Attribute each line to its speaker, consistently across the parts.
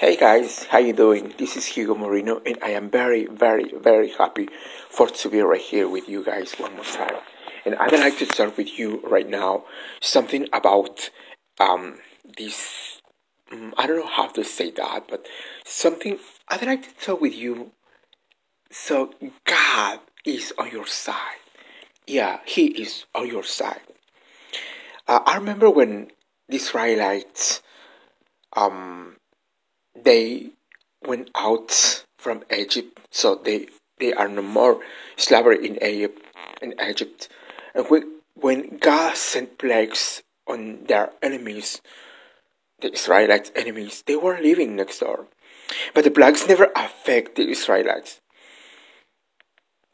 Speaker 1: Hey guys, how you doing? This is Hugo Moreno and I am very, very, very happy for to be right here with you guys one more time. And I'd like to start with you right now something about um this um, I don't know how to say that, but something I'd like to talk with you so God is on your side. Yeah, He is on your side. Uh, I remember when the Israelites um they went out from Egypt, so they they are no more slavery in Egypt in Egypt. And when, when God sent plagues on their enemies, the Israelites' enemies, they were living next door. But the plagues never affect the Israelites.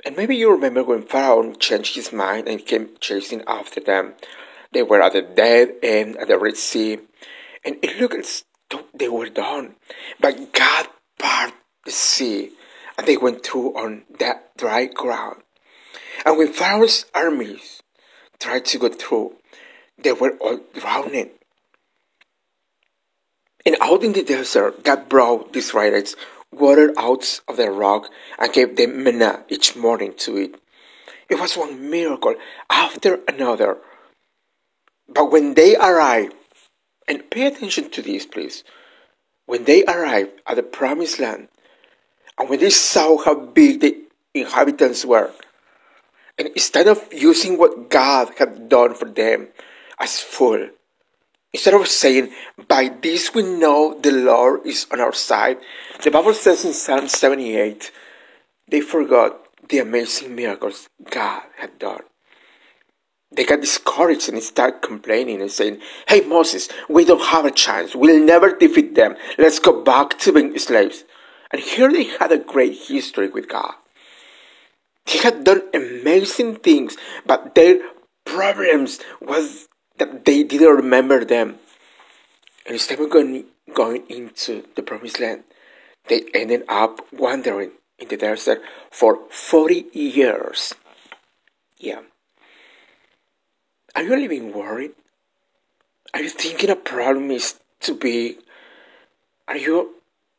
Speaker 1: And maybe you remember when Pharaoh changed his mind and came chasing after them. They were at the dead end at the Red Sea, and it looked they were done. But God parted the sea, and they went through on that dry ground. And when Pharaoh's armies tried to go through, they were all drowning. And out in the desert, God brought the Israelites water out of the rock and gave them manna each morning to eat. It was one miracle after another. But when they arrived, and pay attention to this, please, when they arrived at the promised land, and when they saw how big the inhabitants were, and instead of using what God had done for them as full, instead of saying, By this we know the Lord is on our side, the Bible says in Psalm 78, they forgot the amazing miracles God had done. They got discouraged and started complaining and saying, Hey Moses, we don't have a chance. We'll never defeat them. Let's go back to being slaves. And here they had a great history with God. He had done amazing things, but their problems was that they didn't remember them. And instead of going, going into the promised land, they ended up wandering in the desert for 40 years. Yeah. Are you living worried? Are you thinking a problem is too big? Are you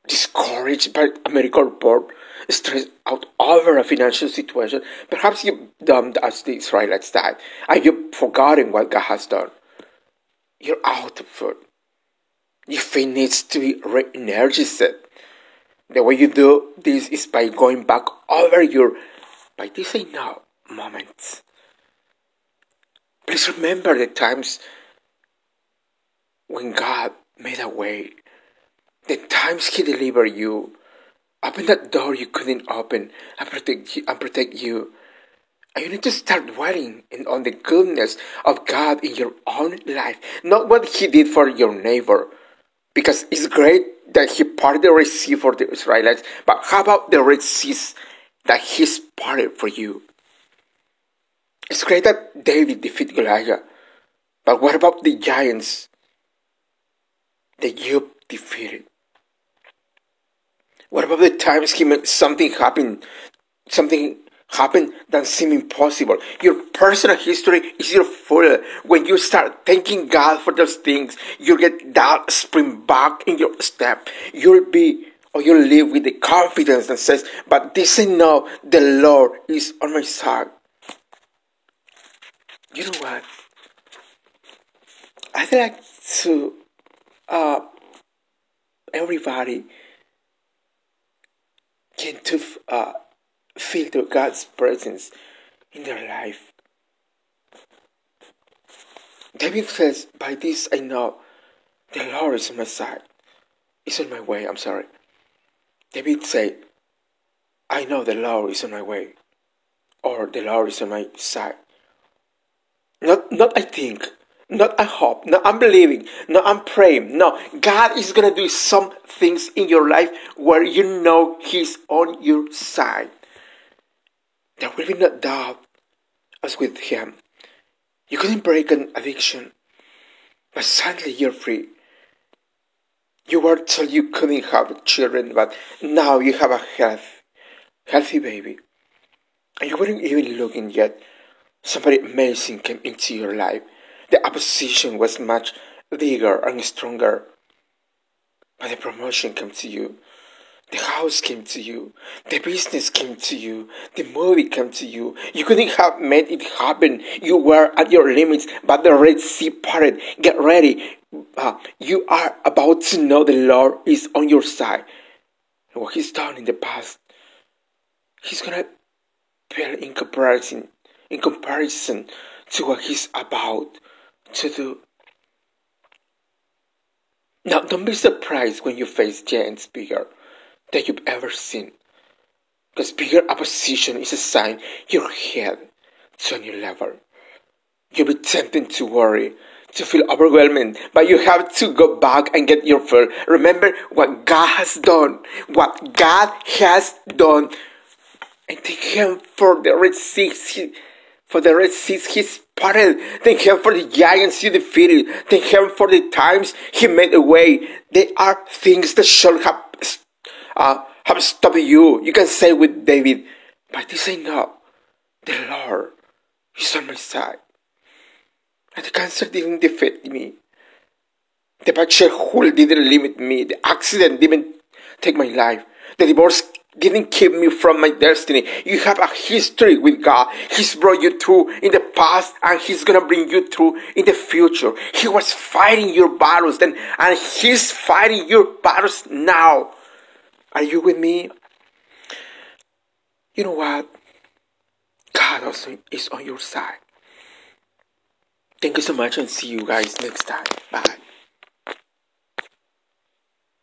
Speaker 1: discouraged by a medical report, stressed out over a financial situation? Perhaps you've done as the Israelites did, Are you've forgotten what God has done. You're out of food. Your faith needs to be re-energized. The way you do this is by going back over your, by this I know, moments. Please remember the times when God made a way, the times He delivered you, open that door you couldn't open, and protect you, and protect you. And you need to start dwelling in, on the goodness of God in your own life, not what He did for your neighbor. Because it's great that He parted the Red Sea for the Israelites, but how about the Red Seas that He's parted for you? It's great that David defeated Goliath, but what about the giants that you defeated? What about the times he made something happen, something happen that seemed impossible? Your personal history is your full. When you start thanking God for those things, you get that spring back in your step. You'll be or you'll live with the confidence that says, But this I know the Lord is on my side. You know what? I'd like to uh everybody can to uh, feel the God's presence in their life. David says, By this I know the Lord is on my side. Is on my way, I'm sorry. David said, I know the Lord is on my way. Or the Lord is on my side. Not not I think, not I hope, not I'm believing, not I'm praying. No, God is gonna do some things in your life where you know He's on your side. There will be no doubt as with Him. You couldn't break an addiction, but suddenly you're free. You were told you couldn't have children, but now you have a health, healthy baby. And you weren't even looking yet. Somebody amazing came into your life. The opposition was much bigger and stronger. but the promotion came to you. The house came to you. The business came to you. The movie came to you. You couldn't have made it happen. You were at your limits, but the Red Sea parted. Get ready. Uh, you are about to know the Lord is on your side. What He's done in the past, He's gonna build in comparison, in comparison to what He's about to do. Now, don't be surprised when you face giants bigger than you've ever seen. Because bigger opposition is a sign your head to a new level. You'll be tempted to worry, to feel overwhelmed, but you have to go back and get your fill. Remember what God has done, what God has done, and take Him for the Sea, for the Red Sea He's parted. Thank Him for the giants He defeated. Thank Him for the times He made a way. There are things that should have uh, have stopped you. You can say with David, but this ain't not. The Lord is on my side. And the cancer didn't defeat me. The bad hole didn't limit me. The accident didn't take my life. The divorce didn't keep me from my destiny. You have a history with God. He's brought you through in the past and He's gonna bring you through in the future. He was fighting your battles then and He's fighting your battles now. Are you with me? You know what? God also is on your side. Thank you so much and see you guys next time. Bye.